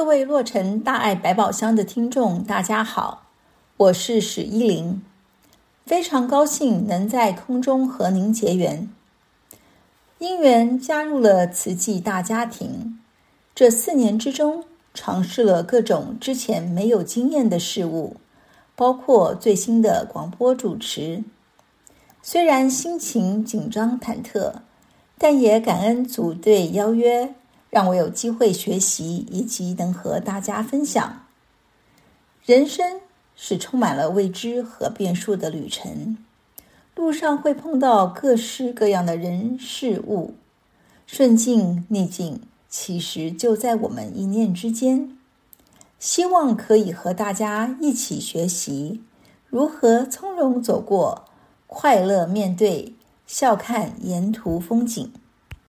各位洛城大爱百宝箱的听众，大家好，我是史依林，非常高兴能在空中和您结缘。因缘加入了慈济大家庭，这四年之中，尝试了各种之前没有经验的事物，包括最新的广播主持。虽然心情紧张忐忑，但也感恩组队邀约。让我有机会学习，以及能和大家分享。人生是充满了未知和变数的旅程，路上会碰到各式各样的人事物，顺境逆境其实就在我们一念之间。希望可以和大家一起学习如何从容走过，快乐面对，笑看沿途风景。